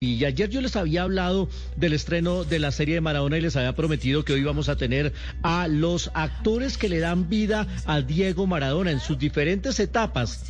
Y ayer yo les había hablado del estreno de la serie de Maradona y les había prometido que hoy vamos a tener a los actores que le dan vida a Diego Maradona en sus diferentes etapas.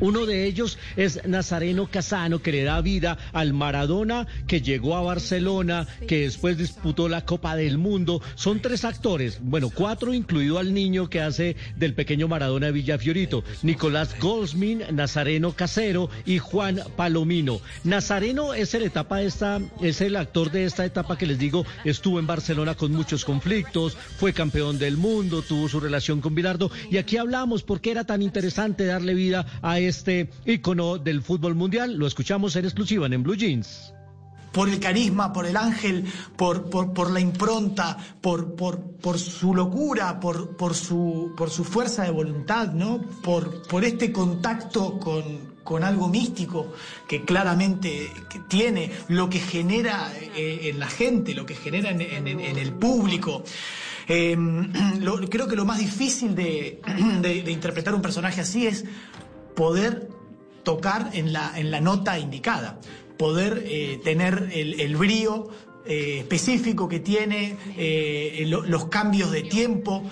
Uno de ellos es Nazareno Casano, que le da vida al Maradona que llegó a Barcelona, que después disputó la Copa del Mundo. Son tres actores, bueno, cuatro incluido al niño que hace del pequeño Maradona de Villafiorito. Nicolás Goldsmin, Nazareno Casero y Juan Palomino. Nazareno es el etapa esta, es el actor de esta etapa que les digo, estuvo en Barcelona con muchos conflictos, fue campeón del mundo, tuvo su relación con Bilardo y aquí hablamos por qué era tan interesante darle vida a ícono del fútbol mundial. Lo escuchamos en exclusiva en Blue Jeans por el carisma, por el ángel, por, la impronta, por, su locura, por, su, fuerza de voluntad, ¿no? por, este contacto con, algo místico que claramente tiene, lo que genera eh, en la gente, lo que genera en, el público. Em, creo que lo más difícil de, interpretar un personaje así es poder tocar en la, en la nota indicada poder eh, tener el, brío eh, específico que tiene, eh, los cambios de tiempo.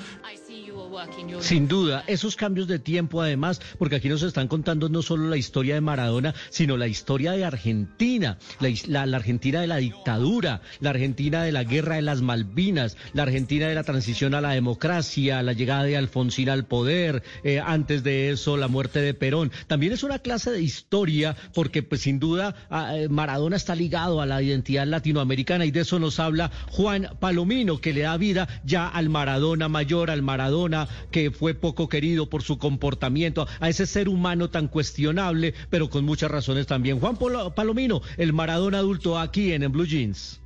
Sin duda, esos cambios de tiempo además, porque aquí nos están contando no solo la historia de Maradona, sino la historia de Argentina, la, Argentina de la dictadura, la Argentina de la guerra de las Malvinas, la Argentina de la transición a la democracia, la llegada de Alfonsín al poder, eh, antes de eso la muerte de Perón. También es una clase de historia porque pues sin duda eh, Maradona está ligado a la identidad latinoamericana y de eso nos habla Juan Palomino, que le da vida ya al Maradona mayor, al Maradona que fue poco querido por su comportamiento, a ese ser humano tan cuestionable, pero con muchas razones también. Juan Palomino, el Maradona adulto aquí en, en Blue Jeans.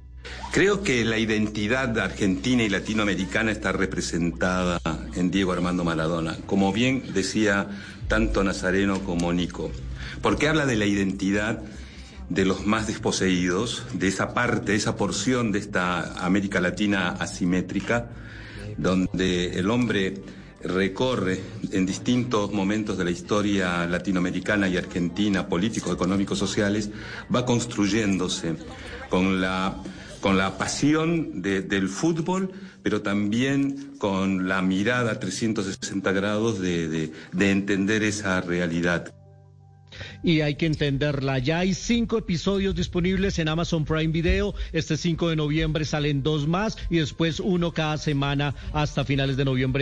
Creo que la identidad argentina y latinoamericana está representada en Diego Armando Maradona, como bien decía tanto Nazareno como Nico, porque habla de la identidad de los más desposeídos, de esa parte, esa porción de esta América Latina asimétrica, donde el hombre recorre en distintos momentos de la historia latinoamericana y argentina, políticos, económicos, sociales, va construyéndose con la, con la pasión del fútbol, pero también con la mirada 360 grados de entender esa realidad y hay que entenderla. Ya hay cinco episodios disponibles en Amazon Prime Video. Este 5 de noviembre salen dos más y después uno cada semana hasta finales de noviembre.